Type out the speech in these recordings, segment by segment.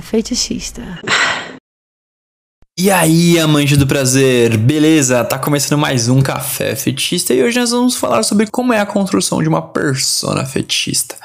Fetichista. E aí, amante do prazer, beleza? Tá começando mais um Café Fetichista e hoje nós vamos falar sobre como é a construção de uma persona fetichista.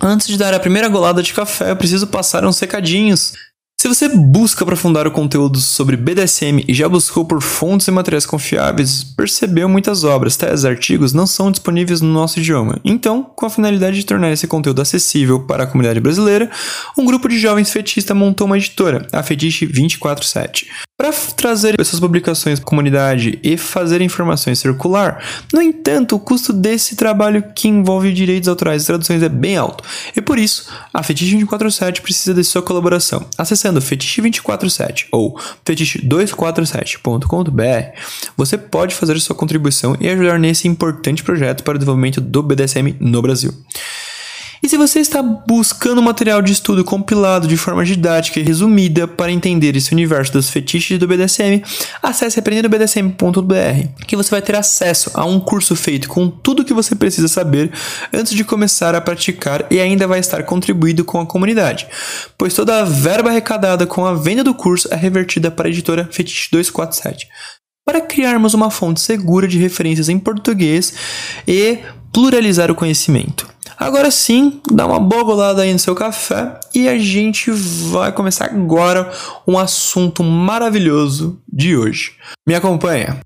Antes de dar a primeira golada de café, eu preciso passar uns recadinhos. Se você busca aprofundar o conteúdo sobre BDSM e já buscou por fontes e materiais confiáveis, percebeu muitas obras, tais artigos não são disponíveis no nosso idioma. Então, com a finalidade de tornar esse conteúdo acessível para a comunidade brasileira, um grupo de jovens fetistas montou uma editora, a Fetiche 247. Para trazer essas publicações para a comunidade e fazer informações circular, no entanto, o custo desse trabalho que envolve direitos autorais e traduções é bem alto, e por isso, a Fetiche 247 precisa de sua colaboração. Acessando fetiche247 ou fetiche247.com.br, você pode fazer sua contribuição e ajudar nesse importante projeto para o desenvolvimento do BDSM no Brasil. E se você está buscando material de estudo compilado de forma didática e resumida para entender esse universo dos fetiches do BDSM, acesse aprendendobdsm.br, que você vai ter acesso a um curso feito com tudo o que você precisa saber antes de começar a praticar e ainda vai estar contribuído com a comunidade, pois toda a verba arrecadada com a venda do curso é revertida para a editora Fetiche 247 para criarmos uma fonte segura de referências em português e pluralizar o conhecimento. Agora sim, dá uma boa bolada aí no seu café e a gente vai começar agora um assunto maravilhoso de hoje. Me acompanha.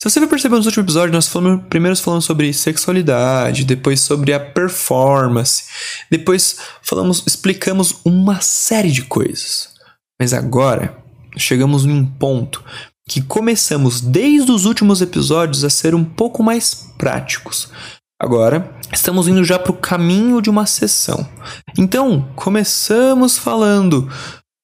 Se você vai perceber nos últimos episódios, nós falamos, primeiro falamos sobre sexualidade, depois sobre a performance, depois falamos, explicamos uma série de coisas. Mas agora chegamos num ponto que começamos desde os últimos episódios a ser um pouco mais práticos. Agora, estamos indo já para o caminho de uma sessão. Então, começamos falando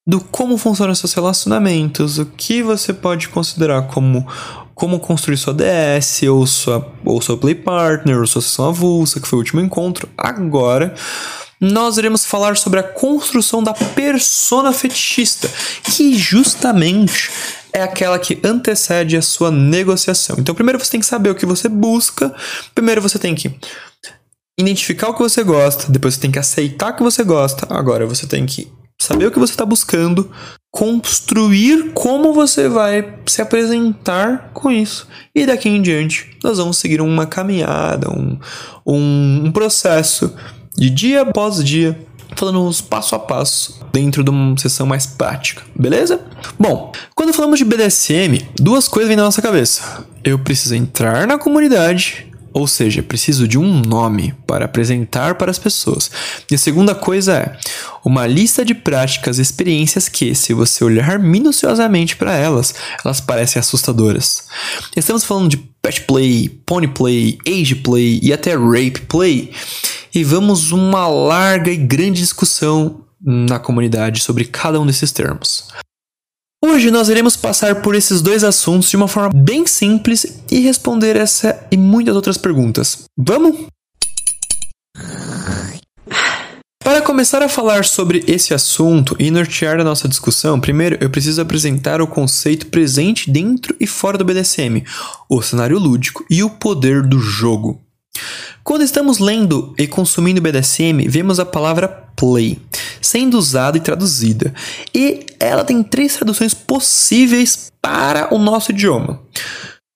do como funcionam seus relacionamentos, o que você pode considerar como como construir sua DS, ou sua, ou sua play partner, ou sua sessão avulsa, que foi o último encontro. Agora, nós iremos falar sobre a construção da persona fetichista, que justamente é aquela que antecede a sua negociação. Então, primeiro você tem que saber o que você busca, primeiro você tem que identificar o que você gosta, depois você tem que aceitar o que você gosta, agora você tem que saber o que você está buscando, construir como você vai se apresentar com isso. E daqui em diante, nós vamos seguir uma caminhada, um, um, um processo de dia após dia falando uns passo a passo dentro de uma sessão mais prática, beleza? Bom, quando falamos de BDSM, duas coisas vêm na nossa cabeça. Eu preciso entrar na comunidade, ou seja, preciso de um nome para apresentar para as pessoas. E a segunda coisa é uma lista de práticas e experiências que, se você olhar minuciosamente para elas, elas parecem assustadoras. Estamos falando de pet play, pony play, age play e até rape play e vamos uma larga e grande discussão na comunidade sobre cada um desses termos. Hoje nós iremos passar por esses dois assuntos de uma forma bem simples e responder essa e muitas outras perguntas. Vamos? Para começar a falar sobre esse assunto e nortear a nossa discussão, primeiro eu preciso apresentar o conceito presente dentro e fora do BDSM, o cenário lúdico e o poder do jogo. Quando estamos lendo e consumindo BDSM, vemos a palavra play sendo usada e traduzida, e ela tem três traduções possíveis para o nosso idioma: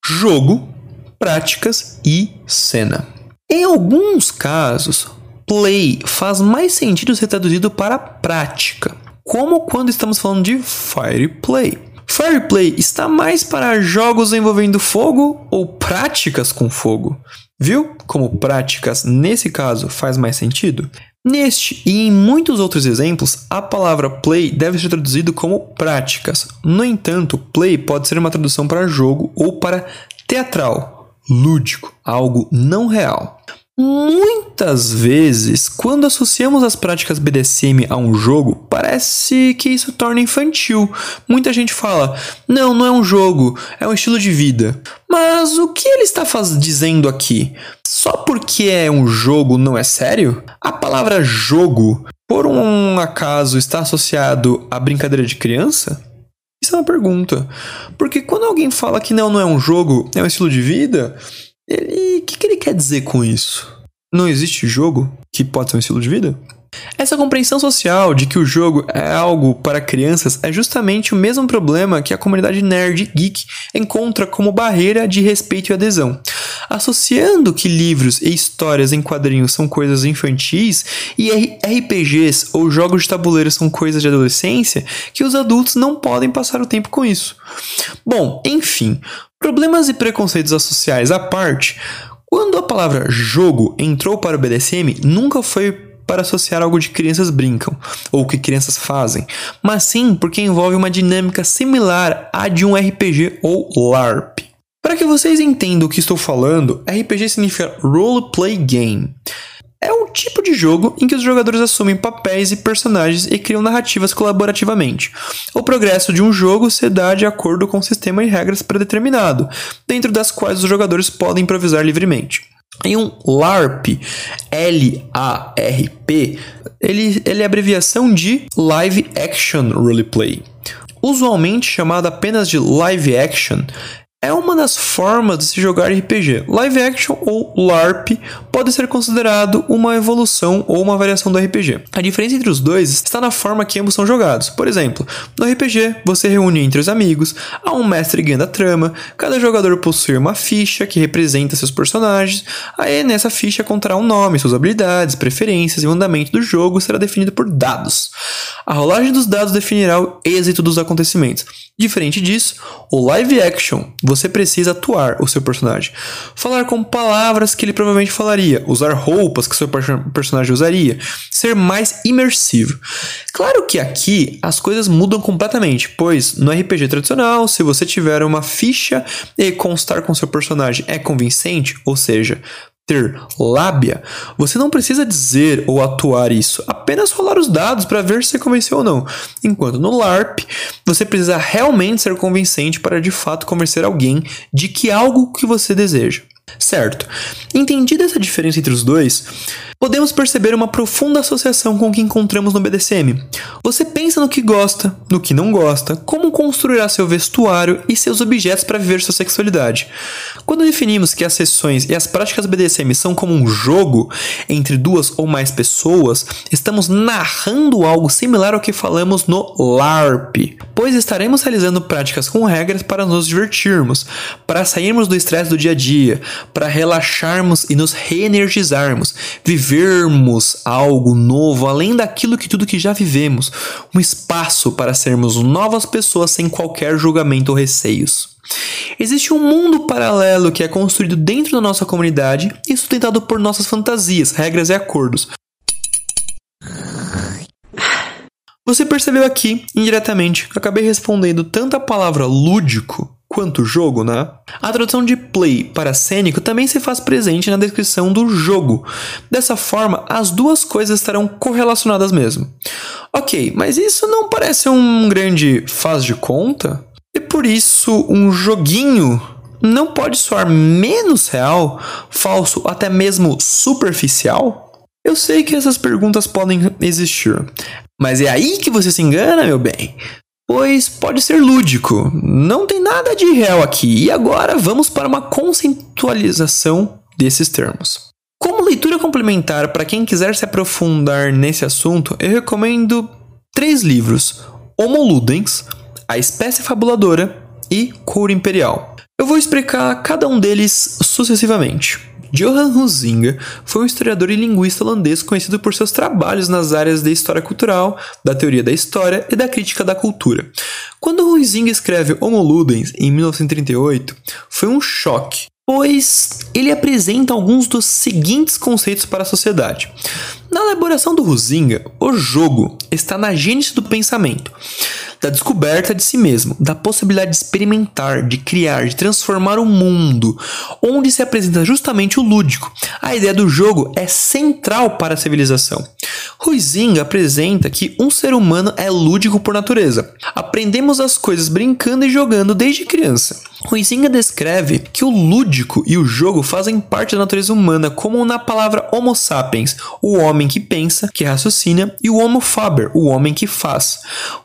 jogo, práticas e cena. Em alguns casos, play faz mais sentido ser traduzido para prática, como quando estamos falando de fire play. Fireplay está mais para jogos envolvendo fogo ou práticas com fogo. Viu como práticas nesse caso faz mais sentido? Neste e em muitos outros exemplos, a palavra play deve ser traduzido como práticas. No entanto, play pode ser uma tradução para jogo ou para teatral, lúdico, algo não real. Muitas vezes, quando associamos as práticas BDSM a um jogo, parece que isso torna infantil. Muita gente fala: não, não é um jogo, é um estilo de vida. Mas o que ele está faz... dizendo aqui? Só porque é um jogo não é sério? A palavra jogo, por um acaso, está associado à brincadeira de criança? Isso é uma pergunta. Porque quando alguém fala que não, não é um jogo, é um estilo de vida, ele, o que, que ele quer dizer com isso? não existe jogo que pode ser um estilo de vida? Essa compreensão social de que o jogo é algo para crianças é justamente o mesmo problema que a comunidade nerd geek encontra como barreira de respeito e adesão. Associando que livros e histórias em quadrinhos são coisas infantis e RPGs ou jogos de tabuleiro são coisas de adolescência, que os adultos não podem passar o tempo com isso. Bom, enfim, problemas e preconceitos sociais à parte, quando a palavra jogo entrou para o BDSM, nunca foi para associar algo de crianças brincam ou que crianças fazem, mas sim porque envolve uma dinâmica similar à de um RPG ou LARP. Para que vocês entendam o que estou falando, RPG significa Role Play Game. É um tipo de jogo em que os jogadores assumem papéis e personagens e criam narrativas colaborativamente. O progresso de um jogo se dá de acordo com um sistema e regras predeterminado, dentro das quais os jogadores podem improvisar livremente. Em um LARP, L-A-R-P, ele, ele é abreviação de Live Action Roleplay. Usualmente chamado apenas de Live Action, é uma das formas de se jogar RPG. Live action ou LARP pode ser considerado uma evolução ou uma variação do RPG. A diferença entre os dois está na forma que ambos são jogados. Por exemplo, no RPG, você reúne entre os amigos, há um mestre guiando a trama, cada jogador possui uma ficha que representa seus personagens, aí nessa ficha contará um nome, suas habilidades, preferências e o andamento do jogo será definido por dados. A rolagem dos dados definirá o êxito dos acontecimentos. Diferente disso, o live action, você precisa atuar o seu personagem. Falar com palavras que ele provavelmente falaria, usar roupas que seu personagem usaria, ser mais imersivo. Claro que aqui as coisas mudam completamente, pois no RPG tradicional, se você tiver uma ficha e constar com seu personagem é convincente, ou seja, ter lábia, você não precisa dizer ou atuar isso, apenas rolar os dados para ver se convenceu ou não. Enquanto no LARP, você precisa realmente ser convincente para de fato convencer alguém de que algo que você deseja. Certo. Entendida essa diferença entre os dois, podemos perceber uma profunda associação com o que encontramos no BDSM. Você pensa no que gosta, no que não gosta, como construirá seu vestuário e seus objetos para viver sua sexualidade. Quando definimos que as sessões e as práticas BDSM são como um jogo entre duas ou mais pessoas, estamos narrando algo similar ao que falamos no LARP, pois estaremos realizando práticas com regras para nos divertirmos, para sairmos do estresse do dia a dia, para relaxarmos e nos reenergizarmos, vivermos algo novo além daquilo que tudo que já vivemos, um espaço para sermos novas pessoas sem qualquer julgamento ou receios. Existe um mundo paralelo que é construído dentro da nossa comunidade e sustentado por nossas fantasias, regras e acordos. Você percebeu aqui, indiretamente, que eu acabei respondendo tanto a palavra lúdico quanto jogo, né? A tradução de play para cênico também se faz presente na descrição do jogo. Dessa forma, as duas coisas estarão correlacionadas mesmo. Ok, mas isso não parece um grande faz de conta? E por isso, um joguinho não pode soar menos real, falso, até mesmo superficial? Eu sei que essas perguntas podem existir, mas é aí que você se engana, meu bem pois pode ser lúdico. Não tem nada de real aqui. E agora vamos para uma conceitualização desses termos. Como leitura complementar para quem quiser se aprofundar nesse assunto, eu recomendo três livros: Homo Ludens, A Espécie Fabuladora e Couro Imperial. Eu vou explicar cada um deles sucessivamente. Johan Huizinga foi um historiador e linguista holandês conhecido por seus trabalhos nas áreas da história cultural, da teoria da história e da crítica da cultura. Quando Huizinga escreve Homo Ludens em 1938, foi um choque, pois ele apresenta alguns dos seguintes conceitos para a sociedade. Na elaboração do Huizinga, o jogo está na gênese do pensamento da descoberta de si mesmo, da possibilidade de experimentar, de criar, de transformar o mundo, onde se apresenta justamente o lúdico. A ideia do jogo é central para a civilização. Huizinga apresenta que um ser humano é lúdico por natureza. Aprendemos as coisas brincando e jogando desde criança. Huizinga descreve que o lúdico e o jogo fazem parte da natureza humana, como na palavra Homo sapiens, o homem que pensa, que raciocina, e o Homo faber, o homem que faz.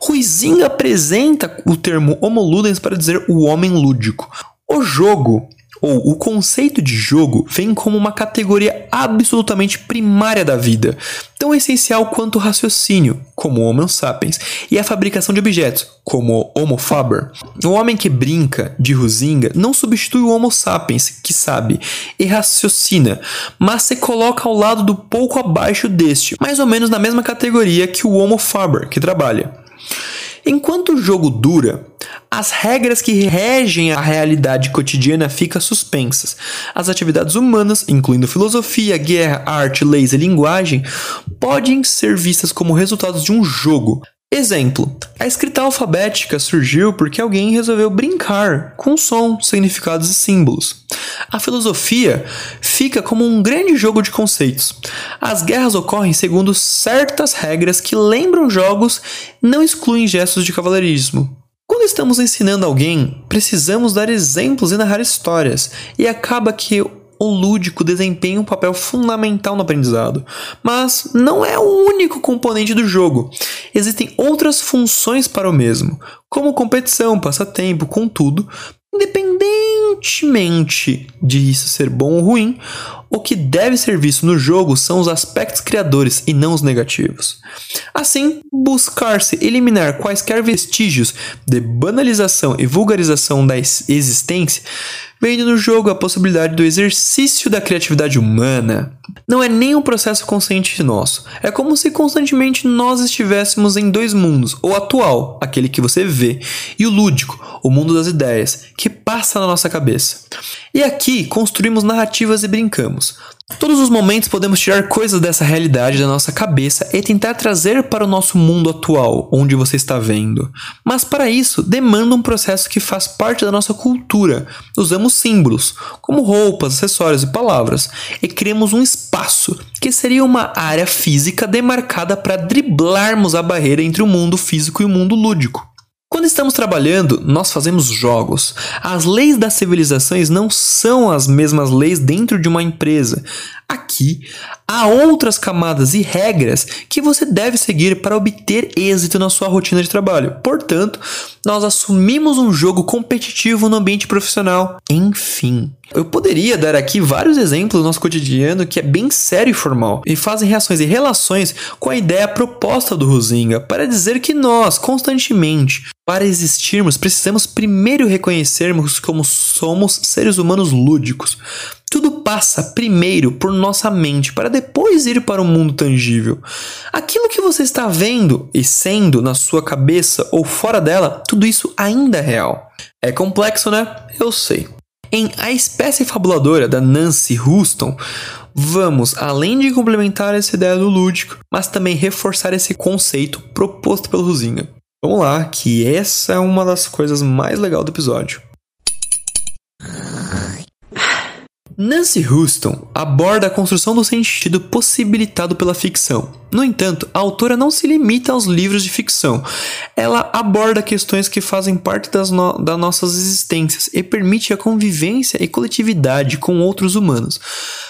Huizinga apresenta o termo Homo ludens para dizer o homem lúdico. O jogo ou o conceito de jogo vem como uma categoria absolutamente primária da vida, tão essencial quanto o raciocínio, como o Homo sapiens, e a fabricação de objetos, como o Homo faber. O homem que brinca de Ruzinga não substitui o Homo sapiens, que sabe e raciocina, mas se coloca ao lado do pouco abaixo deste, mais ou menos na mesma categoria que o Homo faber, que trabalha. Enquanto o jogo dura, as regras que regem a realidade cotidiana ficam suspensas. As atividades humanas, incluindo filosofia, guerra, arte, leis e linguagem, podem ser vistas como resultados de um jogo, Exemplo: a escrita alfabética surgiu porque alguém resolveu brincar com som, significados e símbolos. A filosofia fica como um grande jogo de conceitos. As guerras ocorrem segundo certas regras que lembram jogos, não excluem gestos de cavaleirismo. Quando estamos ensinando alguém, precisamos dar exemplos e narrar histórias, e acaba que o lúdico desempenha um papel fundamental no aprendizado, mas não é o único componente do jogo. Existem outras funções para o mesmo, como competição, passatempo, contudo, independentemente de isso ser bom ou ruim, o que deve ser visto no jogo são os aspectos criadores e não os negativos. Assim, buscar-se eliminar quaisquer vestígios de banalização e vulgarização da existência vendo no jogo a possibilidade do exercício da criatividade humana. Não é nem um processo consciente nosso. É como se constantemente nós estivéssemos em dois mundos: o atual, aquele que você vê, e o lúdico, o mundo das ideias, que passa na nossa cabeça. E aqui construímos narrativas e brincamos. Todos os momentos podemos tirar coisas dessa realidade da nossa cabeça e tentar trazer para o nosso mundo atual, onde você está vendo. Mas para isso, demanda um processo que faz parte da nossa cultura. Usamos símbolos, como roupas, acessórios e palavras, e criamos um espaço, que seria uma área física demarcada para driblarmos a barreira entre o mundo físico e o mundo lúdico. Quando estamos trabalhando, nós fazemos jogos. As leis das civilizações não são as mesmas leis dentro de uma empresa. Aqui há outras camadas e regras que você deve seguir para obter êxito na sua rotina de trabalho. Portanto, nós assumimos um jogo competitivo no ambiente profissional. Enfim, eu poderia dar aqui vários exemplos do nosso cotidiano que é bem sério e formal e fazem reações e relações com a ideia proposta do Rosinga para dizer que nós, constantemente, para existirmos, precisamos primeiro reconhecermos como somos seres humanos lúdicos. Tudo passa primeiro por nossa mente para depois ir para o mundo tangível. Aquilo que você está vendo e sendo na sua cabeça ou fora dela, tudo isso ainda é real. É complexo, né? Eu sei. Em A Espécie Fabuladora, da Nancy Houston, vamos, além de complementar essa ideia do lúdico, mas também reforçar esse conceito proposto pelo Ruzinga. Vamos lá, que essa é uma das coisas mais legais do episódio. Nancy Houston aborda a construção do sentido possibilitado pela ficção. No entanto, a autora não se limita aos livros de ficção. Ela aborda questões que fazem parte das, no das nossas existências e permite a convivência e coletividade com outros humanos,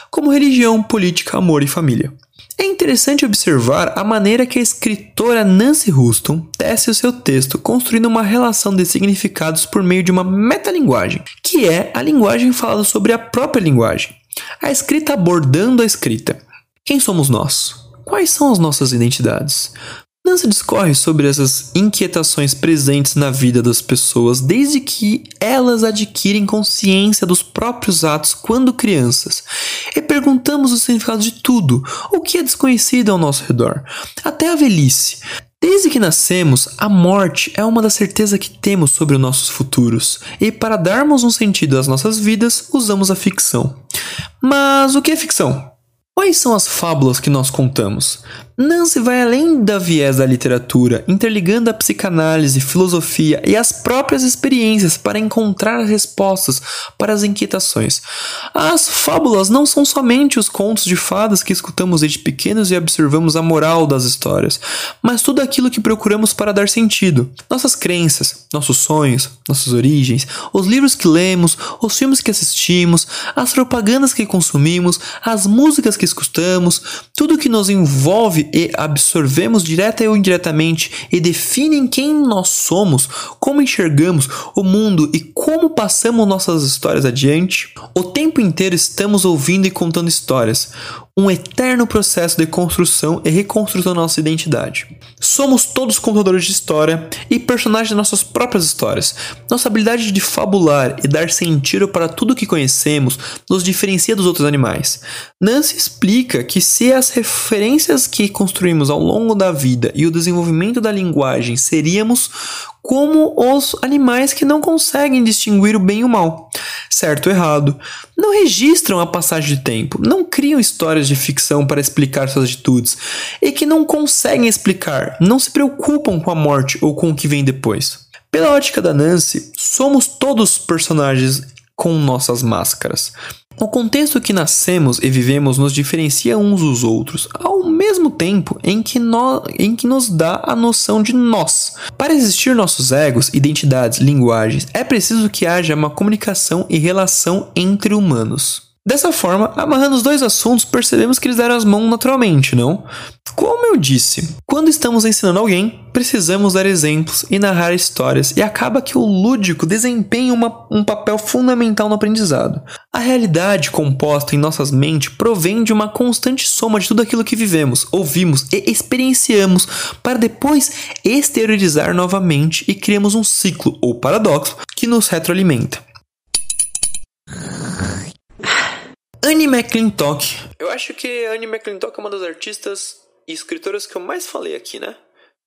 como religião, política, amor e família. É interessante observar a maneira que a escritora Nancy Houston tece o seu texto, construindo uma relação de significados por meio de uma metalinguagem, que é a linguagem falada sobre a própria linguagem. A escrita abordando a escrita. Quem somos nós? Quais são as nossas identidades? Nancy discorre sobre essas inquietações presentes na vida das pessoas desde que elas adquirem consciência dos próprios atos quando crianças e perguntamos o significado de tudo, o que é desconhecido ao nosso redor, até a velhice. Desde que nascemos, a morte é uma das certezas que temos sobre os nossos futuros, e para darmos um sentido às nossas vidas, usamos a ficção. Mas o que é ficção? Quais são as fábulas que nós contamos? Nancy vai além da viés da literatura, interligando a psicanálise, filosofia e as próprias experiências para encontrar respostas para as inquietações. As fábulas não são somente os contos de fadas que escutamos desde pequenos e observamos a moral das histórias, mas tudo aquilo que procuramos para dar sentido. Nossas crenças, nossos sonhos, nossas origens, os livros que lemos, os filmes que assistimos, as propagandas que consumimos, as músicas que escutamos, tudo que nos envolve e absorvemos direta ou indiretamente e definem quem nós somos, como enxergamos o mundo e como passamos nossas histórias adiante. O tempo inteiro estamos ouvindo e contando histórias, um eterno processo de construção e reconstrução da nossa identidade. Somos todos contadores de história e personagens de nossas próprias histórias. Nossa habilidade de fabular e dar sentido para tudo que conhecemos nos diferencia dos outros animais. Nancy explica que se as referências que construímos ao longo da vida e o desenvolvimento da linguagem seríamos como os animais que não conseguem distinguir o bem e o mal, certo ou errado, não registram a passagem de tempo, não criam histórias de ficção para explicar suas atitudes e que não conseguem explicar, não se preocupam com a morte ou com o que vem depois. Pela ótica da Nancy, somos todos personagens com nossas máscaras. O contexto que nascemos e vivemos nos diferencia uns dos outros, ao mesmo tempo em que, no, em que nos dá a noção de nós. Para existir nossos egos, identidades, linguagens, é preciso que haja uma comunicação e relação entre humanos. Dessa forma, amarrando os dois assuntos, percebemos que eles deram as mãos naturalmente, não? Como eu disse, quando estamos ensinando alguém, precisamos dar exemplos e narrar histórias, e acaba que o lúdico desempenha uma, um papel fundamental no aprendizado. A realidade composta em nossas mentes provém de uma constante soma de tudo aquilo que vivemos, ouvimos e experienciamos, para depois exteriorizar novamente e criamos um ciclo ou paradoxo que nos retroalimenta. Annie McClintock. Eu acho que Annie McClintock é uma das artistas e escritoras que eu mais falei aqui, né?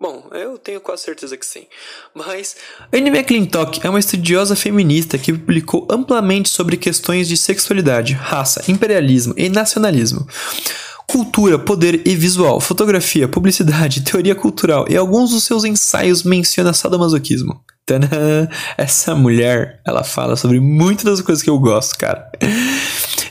Bom, eu tenho quase certeza que sim. Mas Annie McClintock é uma estudiosa feminista que publicou amplamente sobre questões de sexualidade, raça, imperialismo e nacionalismo. Cultura, poder e visual, fotografia, publicidade, teoria cultural e alguns dos seus ensaios mencionam sadomasoquismo. Tadã! Essa mulher, ela fala sobre muitas das coisas que eu gosto, cara.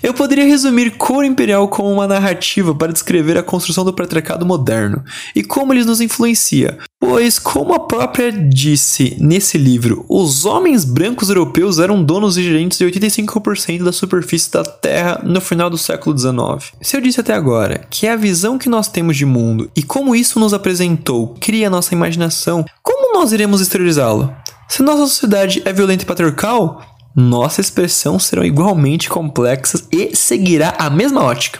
Eu poderia resumir Cor Imperial como uma narrativa para descrever a construção do patriarcado moderno e como ele nos influencia. Pois, como a própria disse nesse livro, os homens brancos europeus eram donos e gerentes de 85% da superfície da Terra no final do século XIX. Se eu disse até agora que é a visão que nós temos de mundo e como isso nos apresentou cria nossa imaginação, como nós iremos exteriorizá-lo? Se nossa sociedade é violenta e patriarcal, nossa expressão serão igualmente complexas e seguirá a mesma ótica.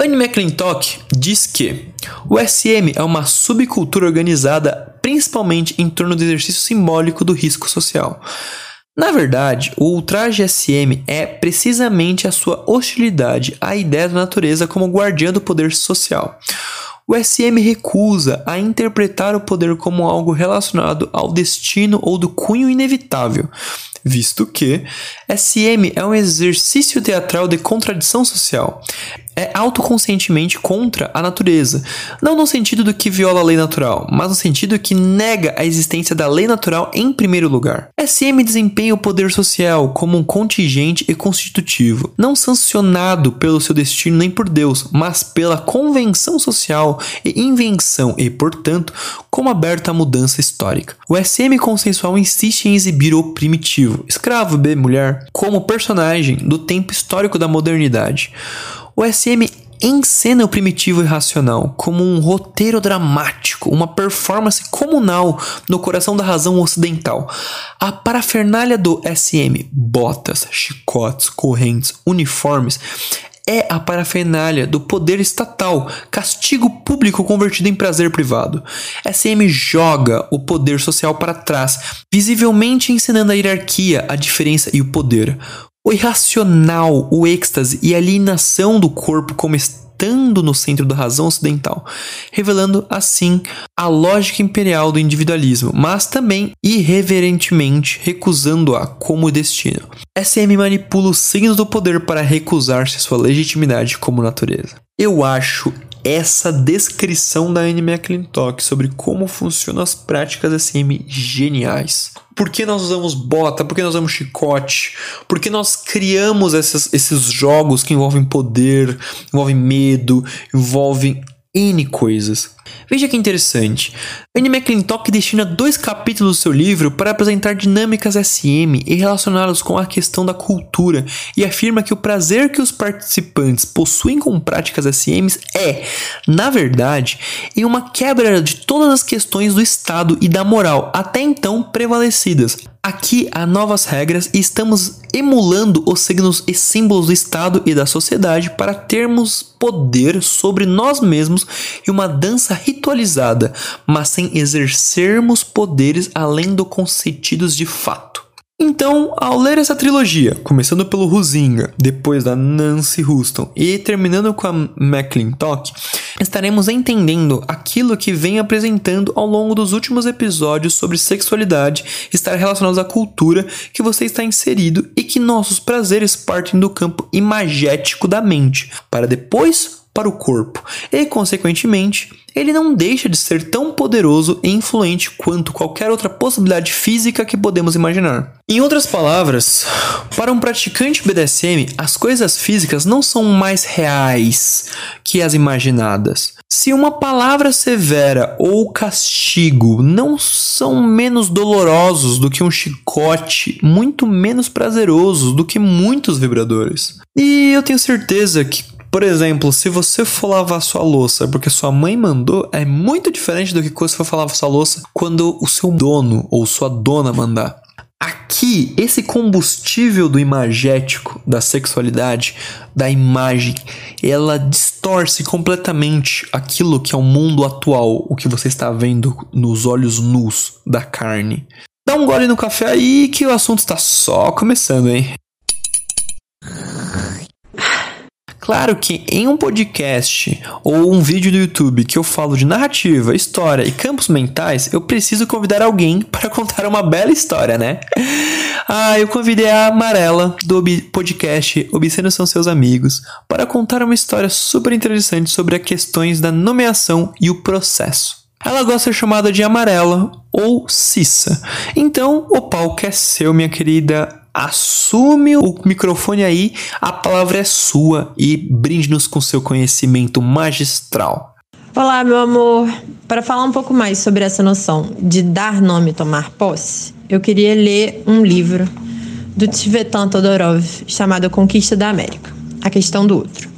Anne McClintock diz que o SM é uma subcultura organizada principalmente em torno do exercício simbólico do risco social. Na verdade, o ultraje SM é precisamente a sua hostilidade à ideia da natureza como guardiã do poder social. O SM recusa a interpretar o poder como algo relacionado ao destino ou do cunho inevitável, visto que SM é um exercício teatral de contradição social. É autoconscientemente contra a natureza, não no sentido do que viola a lei natural, mas no sentido que nega a existência da lei natural em primeiro lugar. SM desempenha o poder social como um contingente e constitutivo, não sancionado pelo seu destino nem por Deus, mas pela convenção social e invenção e, portanto, como aberta à mudança histórica. O SM consensual insiste em exibir o primitivo, escravo, B, mulher, como personagem do tempo histórico da modernidade. O SM encena o primitivo irracional como um roteiro dramático, uma performance comunal no coração da razão ocidental. A parafernália do SM, botas, chicotes, correntes, uniformes, é a parafernália do poder estatal, castigo público convertido em prazer privado. SM joga o poder social para trás, visivelmente ensinando a hierarquia, a diferença e o poder. O irracional, o êxtase e a alienação do corpo como estando no centro da razão ocidental, revelando assim a lógica imperial do individualismo, mas também irreverentemente recusando-a como destino. SM manipula os signos do poder para recusar-se sua legitimidade como natureza. Eu acho essa descrição da Anne McClintock sobre como funcionam as práticas SM geniais. Por que nós usamos bota? Por que nós usamos chicote? Por que nós criamos essas, esses jogos que envolvem poder, envolvem medo, envolvem N coisas? Veja que interessante. Anne McClintock destina dois capítulos do seu livro para apresentar dinâmicas SM e relacioná-los com a questão da cultura e afirma que o prazer que os participantes possuem com práticas SMs é, na verdade, em uma quebra de todas as questões do Estado e da moral até então prevalecidas, Aqui há novas regras e estamos emulando os signos e símbolos do Estado e da sociedade para termos poder sobre nós mesmos e uma dança ritualizada, mas sem exercermos poderes além do concedidos de fato. Então, ao ler essa trilogia, começando pelo Huzinga, depois da Nancy Houston e terminando com a McClintock, estaremos entendendo aquilo que vem apresentando ao longo dos últimos episódios sobre sexualidade estar relacionados à cultura que você está inserido e que nossos prazeres partem do campo imagético da mente, para depois para o corpo, e, consequentemente, ele não deixa de ser tão poderoso e influente quanto qualquer outra possibilidade física que podemos imaginar. Em outras palavras, para um praticante BDSM, as coisas físicas não são mais reais que as imaginadas. Se uma palavra severa ou castigo não são menos dolorosos do que um chicote, muito menos prazerosos do que muitos vibradores. E eu tenho certeza que por exemplo, se você for lavar sua louça porque sua mãe mandou, é muito diferente do que quando você for lavar sua louça quando o seu dono ou sua dona mandar. Aqui, esse combustível do imagético, da sexualidade, da imagem, ela distorce completamente aquilo que é o mundo atual, o que você está vendo nos olhos nus da carne. Dá um gole no café aí que o assunto está só começando, hein? Claro que em um podcast ou um vídeo do YouTube que eu falo de narrativa, história e campos mentais, eu preciso convidar alguém para contar uma bela história, né? Ah, eu convidei a Amarela do podcast Obscenos São Seus Amigos para contar uma história super interessante sobre as questões da nomeação e o processo. Ela gosta de ser chamada de Amarela ou Cissa. Então, o palco é seu, minha querida assume o microfone aí, a palavra é sua e brinde-nos com seu conhecimento magistral. Olá, meu amor. Para falar um pouco mais sobre essa noção de dar nome e tomar posse, eu queria ler um livro do Tivetan Todorov chamado Conquista da América A Questão do Outro.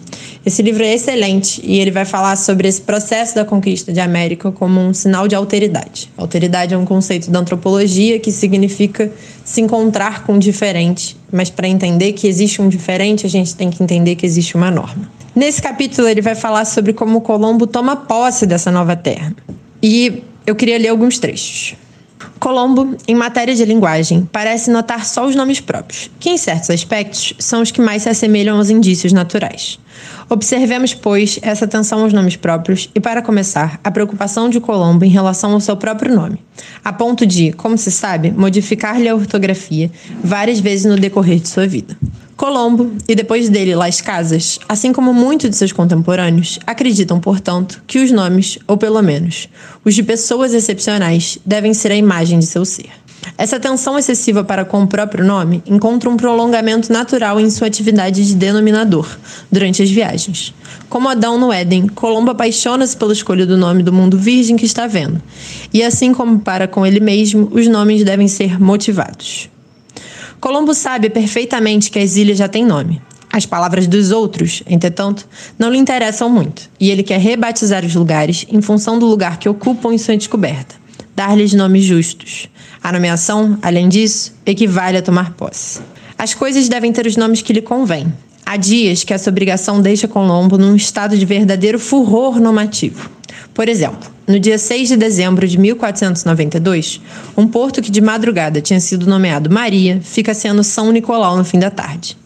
Esse livro é excelente e ele vai falar sobre esse processo da conquista de América como um sinal de alteridade. Alteridade é um conceito da antropologia que significa se encontrar com o diferente, mas para entender que existe um diferente, a gente tem que entender que existe uma norma. Nesse capítulo, ele vai falar sobre como Colombo toma posse dessa nova terra. E eu queria ler alguns trechos. Colombo, em matéria de linguagem, parece notar só os nomes próprios, que em certos aspectos são os que mais se assemelham aos indícios naturais. Observemos, pois, essa atenção aos nomes próprios e, para começar, a preocupação de Colombo em relação ao seu próprio nome, a ponto de, como se sabe, modificar-lhe a ortografia várias vezes no decorrer de sua vida. Colombo, e depois dele Las Casas, assim como muitos de seus contemporâneos, acreditam, portanto, que os nomes, ou pelo menos os de pessoas excepcionais, devem ser a imagem de seu ser. Essa tensão excessiva para com o próprio nome encontra um prolongamento natural em sua atividade de denominador durante as viagens. Como Adão no Éden, Colombo apaixona-se pela escolha do nome do mundo virgem que está vendo. E assim como para com ele mesmo, os nomes devem ser motivados. Colombo sabe perfeitamente que as ilhas já têm nome. As palavras dos outros, entretanto, não lhe interessam muito, e ele quer rebatizar os lugares em função do lugar que ocupam em sua descoberta, dar-lhes nomes justos. A nomeação, além disso, equivale a tomar posse. As coisas devem ter os nomes que lhe convêm. Há dias que essa obrigação deixa Colombo num estado de verdadeiro furor normativo. Por exemplo, no dia 6 de dezembro de 1492, um porto que de madrugada tinha sido nomeado Maria fica sendo São Nicolau no fim da tarde.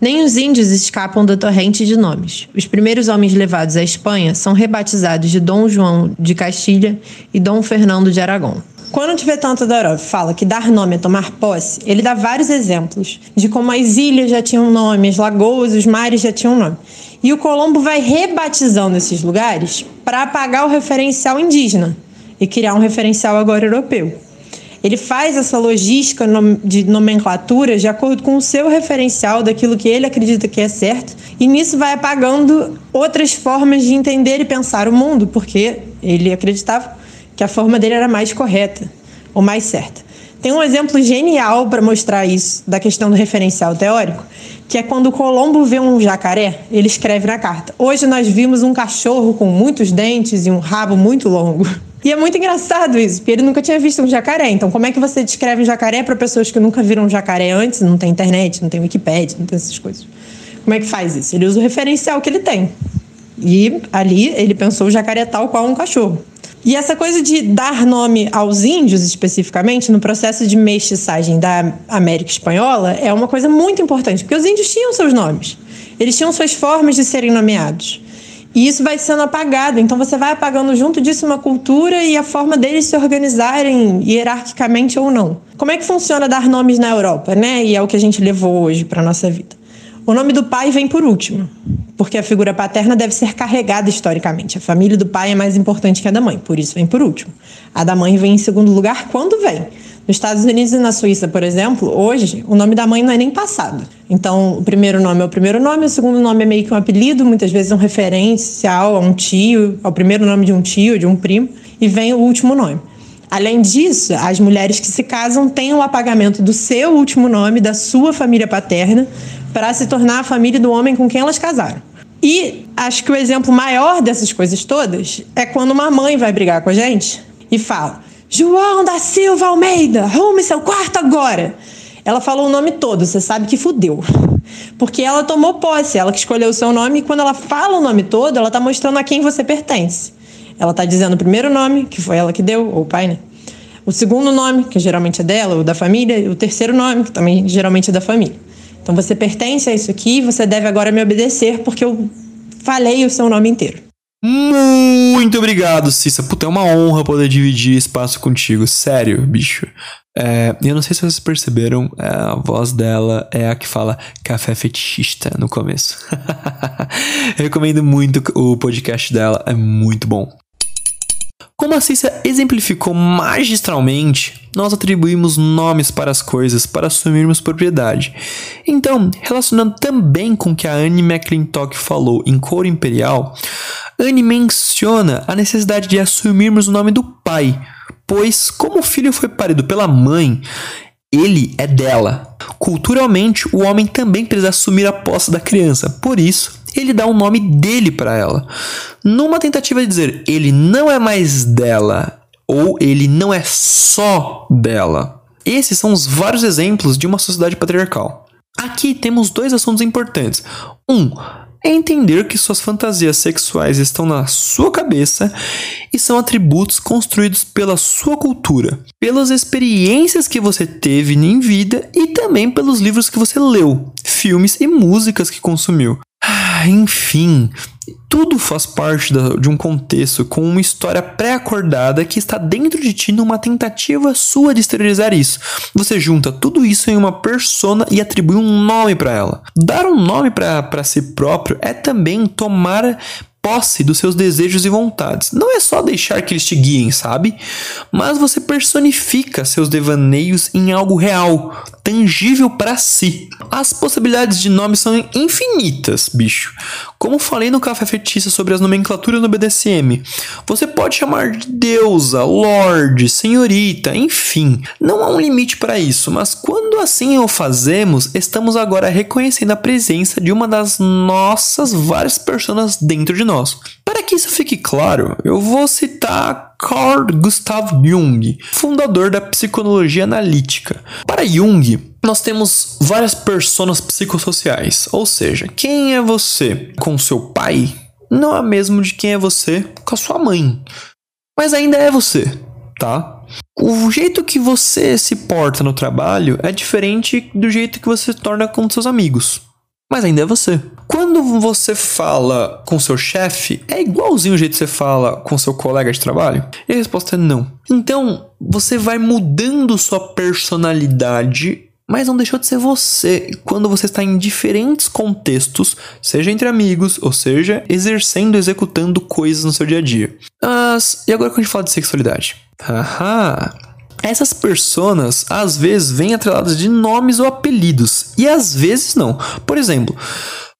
Nem os índios escapam da torrente de nomes. Os primeiros homens levados à Espanha são rebatizados de Dom João de Castilha e Dom Fernando de Aragão. Quando Tibetan Todorov fala que dar nome é tomar posse, ele dá vários exemplos de como as ilhas já tinham nome, as lagoas, os mares já tinham nome. E o Colombo vai rebatizando esses lugares para apagar o referencial indígena e criar um referencial agora europeu. Ele faz essa logística de nomenclatura de acordo com o seu referencial daquilo que ele acredita que é certo, e nisso vai apagando outras formas de entender e pensar o mundo, porque ele acreditava que a forma dele era mais correta ou mais certa. Tem um exemplo genial para mostrar isso, da questão do referencial teórico, que é quando Colombo vê um jacaré, ele escreve na carta: Hoje nós vimos um cachorro com muitos dentes e um rabo muito longo. E é muito engraçado isso, porque ele nunca tinha visto um jacaré. Então, como é que você descreve um jacaré para pessoas que nunca viram um jacaré antes? Não tem internet, não tem Wikipedia, não tem essas coisas. Como é que faz isso? Ele usa o referencial que ele tem. E ali ele pensou o jacaré tal qual um cachorro. E essa coisa de dar nome aos índios, especificamente, no processo de mestiçagem da América Espanhola, é uma coisa muito importante, porque os índios tinham seus nomes, eles tinham suas formas de serem nomeados. E isso vai sendo apagado, então você vai apagando junto disso uma cultura e a forma deles se organizarem hierarquicamente ou não. Como é que funciona dar nomes na Europa, né? E é o que a gente levou hoje para nossa vida. O nome do pai vem por último, porque a figura paterna deve ser carregada historicamente. A família do pai é mais importante que a da mãe, por isso vem por último. A da mãe vem em segundo lugar quando vem. Nos Estados Unidos e na Suíça, por exemplo, hoje o nome da mãe não é nem passado. Então, o primeiro nome é o primeiro nome, o segundo nome é meio que um apelido, muitas vezes um referencial a um tio, ao primeiro nome de um tio, de um primo, e vem o último nome. Além disso, as mulheres que se casam têm o apagamento do seu último nome, da sua família paterna, para se tornar a família do homem com quem elas casaram. E acho que o exemplo maior dessas coisas todas é quando uma mãe vai brigar com a gente e fala: João da Silva Almeida, arrume seu quarto agora. Ela falou o nome todo, você sabe que fudeu. Porque ela tomou posse, ela que escolheu o seu nome, e quando ela fala o nome todo, ela está mostrando a quem você pertence. Ela está dizendo o primeiro nome, que foi ela que deu, ou o pai, né? O segundo nome, que geralmente é dela, ou da família, e o terceiro nome, que também geralmente é da família. Então você pertence a isso aqui, você deve agora me obedecer porque eu falei o seu nome inteiro. Muito obrigado, Cissa. Puta, é uma honra poder dividir espaço contigo. Sério, bicho. É, eu não sei se vocês perceberam, é, a voz dela é a que fala café fetichista no começo. recomendo muito o podcast dela, é muito bom. Como a Cícia exemplificou magistralmente, nós atribuímos nomes para as coisas para assumirmos propriedade. Então, relacionando também com o que a Anne McClintock falou em Coro Imperial, Anne menciona a necessidade de assumirmos o nome do pai, pois, como o filho foi parido pela mãe, ele é dela. Culturalmente, o homem também precisa assumir a posse da criança, por isso, ele dá o nome dele para ela, numa tentativa de dizer ele não é mais dela ou ele não é só dela. Esses são os vários exemplos de uma sociedade patriarcal. Aqui temos dois assuntos importantes. Um, é entender que suas fantasias sexuais estão na sua cabeça e são atributos construídos pela sua cultura, pelas experiências que você teve em vida e também pelos livros que você leu, filmes e músicas que consumiu. Ah, enfim, tudo faz parte de um contexto com uma história pré-acordada que está dentro de ti numa tentativa sua de exteriorizar isso. Você junta tudo isso em uma persona e atribui um nome para ela. Dar um nome para si próprio é também tomar posse dos seus desejos e vontades. Não é só deixar que eles te guiem, sabe? Mas você personifica seus devaneios em algo real, tangível para si. As possibilidades de nome são infinitas, bicho. Como falei no Café Fetiça sobre as nomenclaturas no BDSM, você pode chamar de deusa, lorde, senhorita, enfim. Não há um limite para isso, mas quando assim o fazemos, estamos agora reconhecendo a presença de uma das nossas várias personas dentro de nós. Para que isso fique claro, eu vou citar Carl Gustav Jung, fundador da psicologia analítica. Para Jung, nós temos várias personas psicossociais, ou seja, quem é você com seu pai não é mesmo de quem é você com a sua mãe, mas ainda é você, tá? O jeito que você se porta no trabalho é diferente do jeito que você se torna com seus amigos mas ainda é você. Quando você fala com seu chefe, é igualzinho o jeito que você fala com seu colega de trabalho? E a resposta é não. Então, você vai mudando sua personalidade mas não deixou de ser você quando você está em diferentes contextos, seja entre amigos, ou seja, exercendo, executando coisas no seu dia a dia. Mas, e agora quando a gente fala de sexualidade? Haha! Essas personas às vezes vêm atreladas de nomes ou apelidos, e às vezes não. Por exemplo,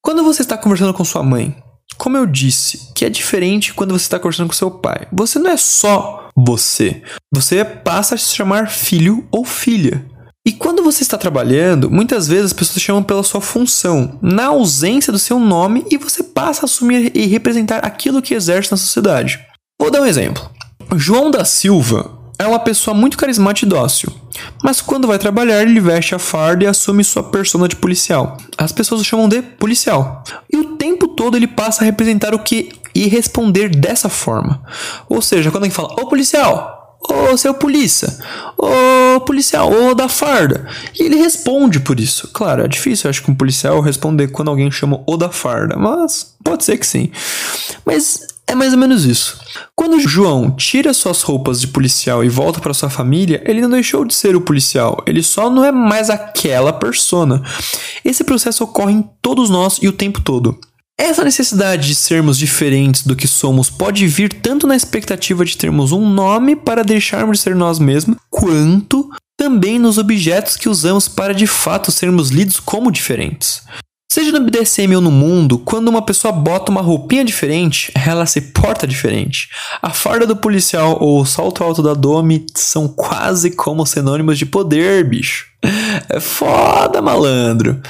quando você está conversando com sua mãe, como eu disse, que é diferente quando você está conversando com seu pai. Você não é só você. Você passa a se chamar filho ou filha. E quando você está trabalhando, muitas vezes as pessoas chamam pela sua função, na ausência do seu nome, e você passa a assumir e representar aquilo que exerce na sociedade. Vou dar um exemplo. João da Silva é uma pessoa muito carismática e dócil, mas quando vai trabalhar ele veste a farda e assume sua persona de policial. As pessoas o chamam de policial. E o tempo todo ele passa a representar o que e responder dessa forma. Ou seja, quando alguém fala, ô policial, ô seu polícia, ô policial, ô da farda. E ele responde por isso. Claro, é difícil, acho que um policial responder quando alguém chama o da farda, mas pode ser que sim. Mas é mais ou menos isso. Quando João tira suas roupas de policial e volta para sua família, ele não deixou de ser o policial, ele só não é mais aquela persona. Esse processo ocorre em todos nós e o tempo todo. Essa necessidade de sermos diferentes do que somos pode vir tanto na expectativa de termos um nome para deixarmos de ser nós mesmos, quanto também nos objetos que usamos para de fato sermos lidos como diferentes. Seja no BDSM ou no mundo, quando uma pessoa bota uma roupinha diferente, ela se porta diferente. A farda do policial ou o salto alto da Domi são quase como sinônimos de poder, bicho. É foda, malandro.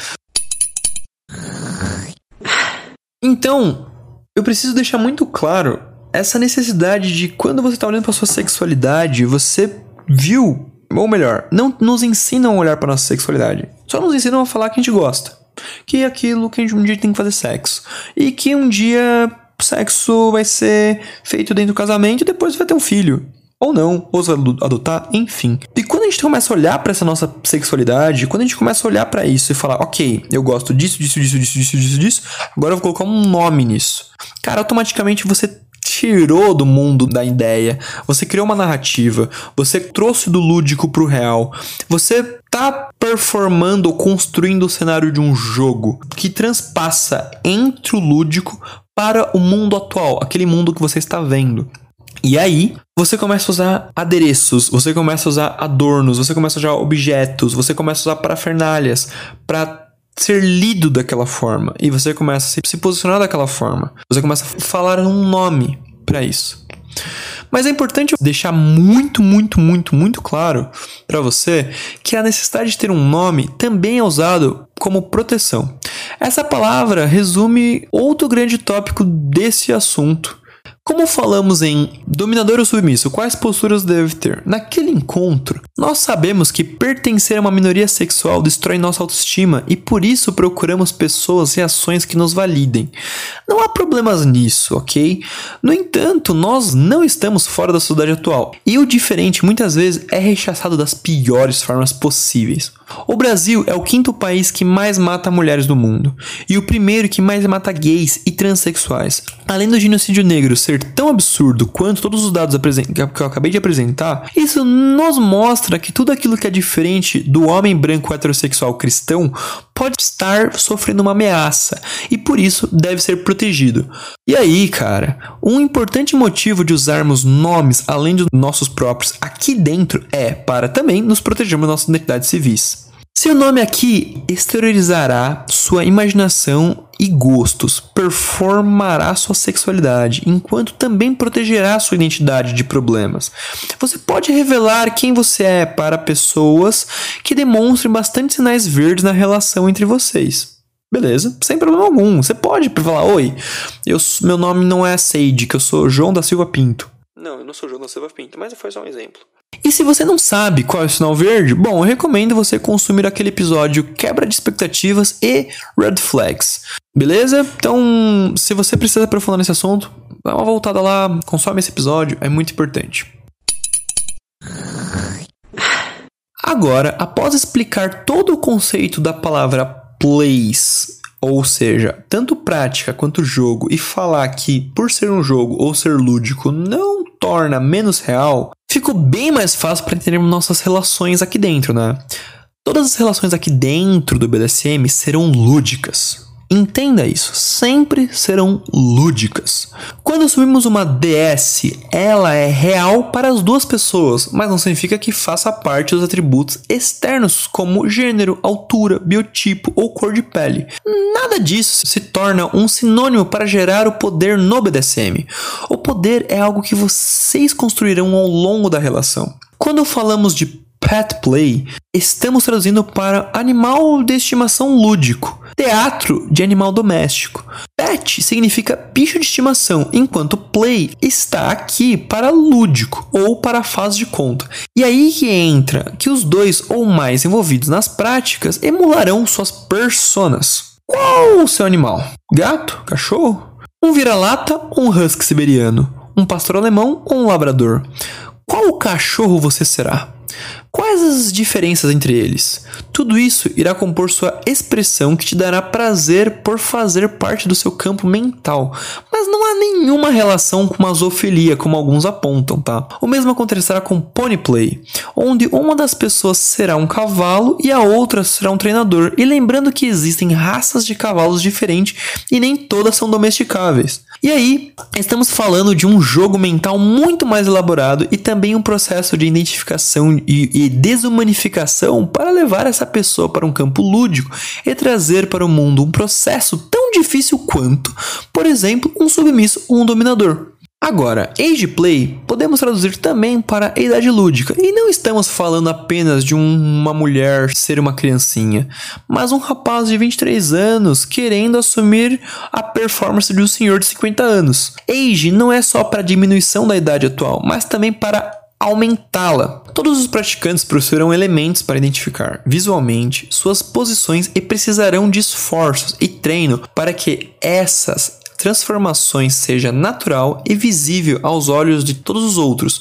Então, eu preciso deixar muito claro essa necessidade de quando você está olhando para sua sexualidade, você viu, ou melhor, não nos ensinam a olhar para nossa sexualidade. Só nos ensinam a falar que a gente gosta que é aquilo que um dia tem que fazer sexo. E que um dia sexo vai ser feito dentro do casamento e depois vai ter um filho. Ou não, ou vai adotar, enfim. E quando a gente começa a olhar para essa nossa sexualidade, quando a gente começa a olhar para isso e falar, ok, eu gosto disso, disso, disso, disso, disso, disso, disso, agora eu vou colocar um nome nisso. Cara, automaticamente você tirou do mundo da ideia, você criou uma narrativa, você trouxe do lúdico pro real, você tá performando ou construindo o cenário de um jogo que transpassa entre o lúdico para o mundo atual, aquele mundo que você está vendo. E aí, você começa a usar adereços, você começa a usar adornos, você começa a usar objetos, você começa a usar parafernálias para ser lido daquela forma e você começa a se posicionar daquela forma. Você começa a falar um nome para isso. Mas é importante deixar muito, muito, muito, muito claro para você que a necessidade de ter um nome também é usado como proteção. Essa palavra resume outro grande tópico desse assunto, como falamos em dominador ou submisso, quais posturas deve ter? Naquele encontro, nós sabemos que pertencer a uma minoria sexual destrói nossa autoestima e por isso procuramos pessoas e ações que nos validem. Não há problemas nisso, ok? No entanto, nós não estamos fora da sociedade atual e o diferente muitas vezes é rechaçado das piores formas possíveis. O Brasil é o quinto país que mais mata mulheres do mundo e o primeiro que mais mata gays e transexuais. Além do genocídio negro ser tão absurdo quanto todos os dados que eu acabei de apresentar, isso nos mostra que tudo aquilo que é diferente do homem branco heterossexual cristão pode estar sofrendo uma ameaça e por isso deve ser protegido. E aí, cara, um importante motivo de usarmos nomes além dos nossos próprios aqui dentro é para também nos protegermos das nossas identidades civis. Seu nome aqui exteriorizará sua imaginação e gostos, performará sua sexualidade, enquanto também protegerá sua identidade de problemas. Você pode revelar quem você é para pessoas que demonstrem bastante sinais verdes na relação entre vocês. Beleza, sem problema algum. Você pode falar: Oi, eu, meu nome não é Sage, que eu sou João da Silva Pinto. Não, eu não sou João da Silva Pinto, mas foi só um exemplo. E se você não sabe qual é o sinal verde, bom, eu recomendo você consumir aquele episódio Quebra de Expectativas e Red Flags. Beleza? Então, se você precisa aprofundar nesse assunto, dá uma voltada lá, consome esse episódio, é muito importante. Agora, após explicar todo o conceito da palavra place, ou seja, tanto prática quanto jogo, e falar que por ser um jogo ou ser lúdico não torna menos real, ficou bem mais fácil para entendermos nossas relações aqui dentro, né? Todas as relações aqui dentro do BDSM serão lúdicas. Entenda isso, sempre serão lúdicas. Quando assumimos uma DS, ela é real para as duas pessoas, mas não significa que faça parte dos atributos externos como gênero, altura, biotipo ou cor de pele. Nada disso se torna um sinônimo para gerar o poder no BDSM. O poder é algo que vocês construirão ao longo da relação. Quando falamos de pet play, estamos traduzindo para animal de estimação lúdico teatro de animal doméstico. Pet significa bicho de estimação, enquanto play está aqui para lúdico ou para faz de conta. E aí que entra que os dois ou mais envolvidos nas práticas emularão suas personas. Qual o seu animal? Gato? Cachorro? Um vira-lata ou um husky siberiano? Um pastor alemão ou um labrador? Qual cachorro você será? Quais as diferenças entre eles? Tudo isso irá compor sua expressão que te dará prazer por fazer parte do seu campo mental, mas não há nenhuma relação com uma zoofilia, como alguns apontam, tá? O mesmo acontecerá com Pony Play, onde uma das pessoas será um cavalo e a outra será um treinador, e lembrando que existem raças de cavalos diferentes e nem todas são domesticáveis. E aí, estamos falando de um jogo mental muito mais elaborado e também um processo de identificação e, desumanificação para levar essa pessoa para um campo lúdico e trazer para o mundo um processo tão difícil quanto, por exemplo, um submisso ou um dominador. Agora, age play podemos traduzir também para a idade lúdica, e não estamos falando apenas de um, uma mulher ser uma criancinha, mas um rapaz de 23 anos querendo assumir a performance de um senhor de 50 anos. Age não é só para diminuição da idade atual, mas também para aumentá-la. Todos os praticantes possuirão elementos para identificar visualmente suas posições e precisarão de esforços e treino para que essas transformações seja natural e visível aos olhos de todos os outros.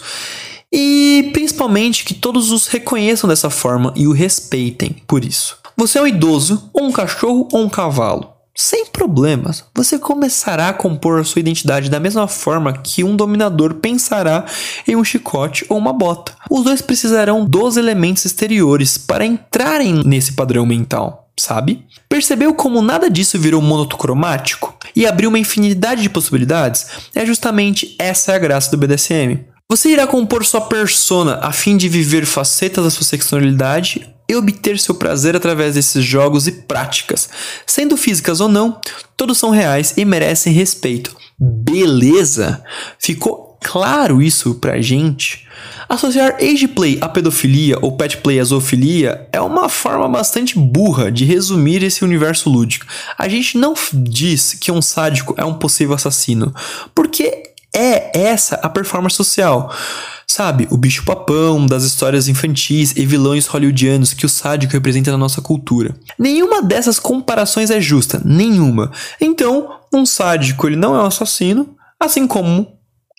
E principalmente que todos os reconheçam dessa forma e o respeitem por isso. Você é um idoso, ou um cachorro ou um cavalo. Sem problemas, você começará a compor sua identidade da mesma forma que um dominador pensará em um chicote ou uma bota. Os dois precisarão dos elementos exteriores para entrarem nesse padrão mental sabe? Percebeu como nada disso virou monocromático e abriu uma infinidade de possibilidades? É justamente essa a graça do BDSM. Você irá compor sua persona a fim de viver facetas da sua sexualidade e obter seu prazer através desses jogos e práticas. Sendo físicas ou não, todos são reais e merecem respeito. Beleza? Ficou claro isso pra gente? Associar age play à pedofilia ou pet play à zoofilia é uma forma bastante burra de resumir esse universo lúdico. A gente não diz que um sádico é um possível assassino, porque é essa a performance social. Sabe, o bicho papão das histórias infantis e vilões hollywoodianos que o sádico representa na nossa cultura. Nenhuma dessas comparações é justa, nenhuma. Então, um sádico ele não é um assassino, assim como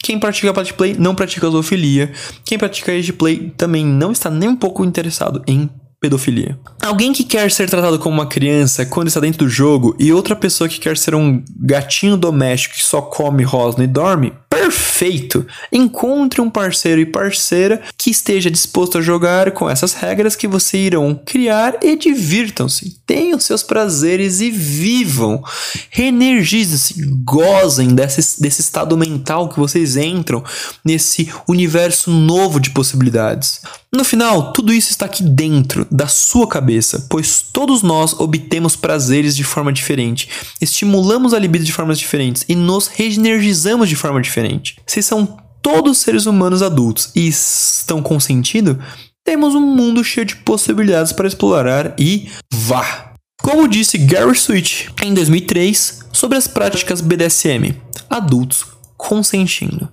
quem pratica pet play não pratica zoofilia. Quem pratica play também não está nem um pouco interessado em pedofilia. Alguém que quer ser tratado como uma criança quando está dentro do jogo e outra pessoa que quer ser um gatinho doméstico que só come, rosna e dorme, perfeito. Encontre um parceiro e parceira que esteja disposto a jogar com essas regras que você irão criar e divirtam-se. Tenham seus prazeres e vivam. Reenergizem-se, gozem desse, desse estado mental que vocês entram nesse universo novo de possibilidades. No final, tudo isso está aqui dentro da sua cabeça, pois todos nós obtemos prazeres de forma diferente, estimulamos a libido de formas diferentes e nos reenergizamos de forma diferente. Se são todos seres humanos adultos e estão consentindo, temos um mundo cheio de possibilidades para explorar e vá! Como disse Gary Switch em 2003 sobre as práticas BDSM, adultos consentindo.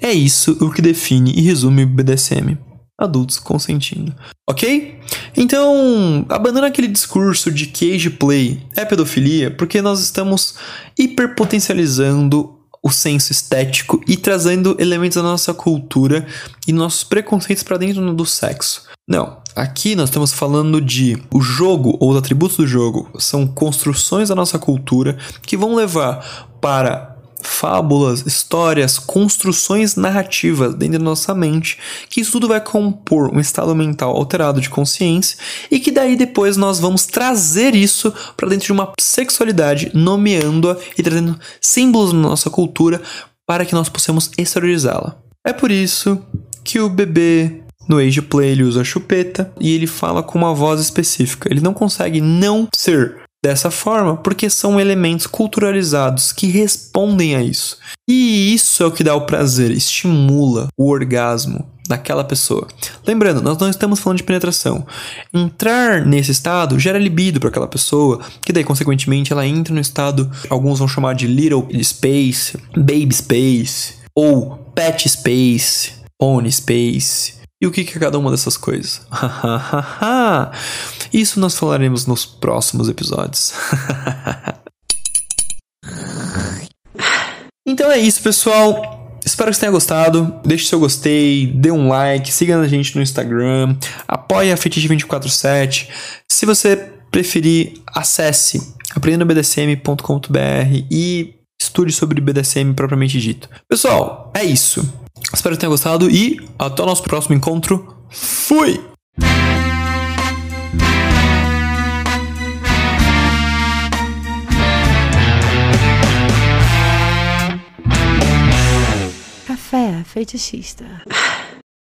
É isso o que define e resume BDSM adultos consentindo. Ok? Então, abandona aquele discurso de que age play é pedofilia, porque nós estamos hiperpotencializando o senso estético e trazendo elementos da nossa cultura e nossos preconceitos para dentro do sexo. Não, aqui nós estamos falando de o jogo ou os atributos do jogo são construções da nossa cultura que vão levar para fábulas, histórias, construções narrativas dentro da nossa mente, que isso tudo vai compor um estado mental alterado de consciência e que daí depois nós vamos trazer isso para dentro de uma sexualidade, nomeando-a e trazendo símbolos na nossa cultura para que nós possamos exteriorizá-la. É por isso que o bebê no Age Play ele usa chupeta e ele fala com uma voz específica. Ele não consegue não ser dessa forma porque são elementos culturalizados que respondem a isso. E isso é o que dá o prazer, estimula o orgasmo daquela pessoa. Lembrando, nós não estamos falando de penetração. Entrar nesse estado gera libido para aquela pessoa, que daí consequentemente ela entra no estado, alguns vão chamar de little space, baby space ou pet space, pony space e o que é cada uma dessas coisas? Isso nós falaremos nos próximos episódios. então é isso, pessoal. Espero que você tenha gostado. Deixe seu gostei, dê um like, siga a gente no Instagram, apoie a Fetiche 247. Se você preferir, acesse aprendendobdsm.com.br e estude sobre BDSM propriamente dito. Pessoal, é isso. Espero que tenha gostado e até o nosso próximo encontro. Fui! Café fetichista.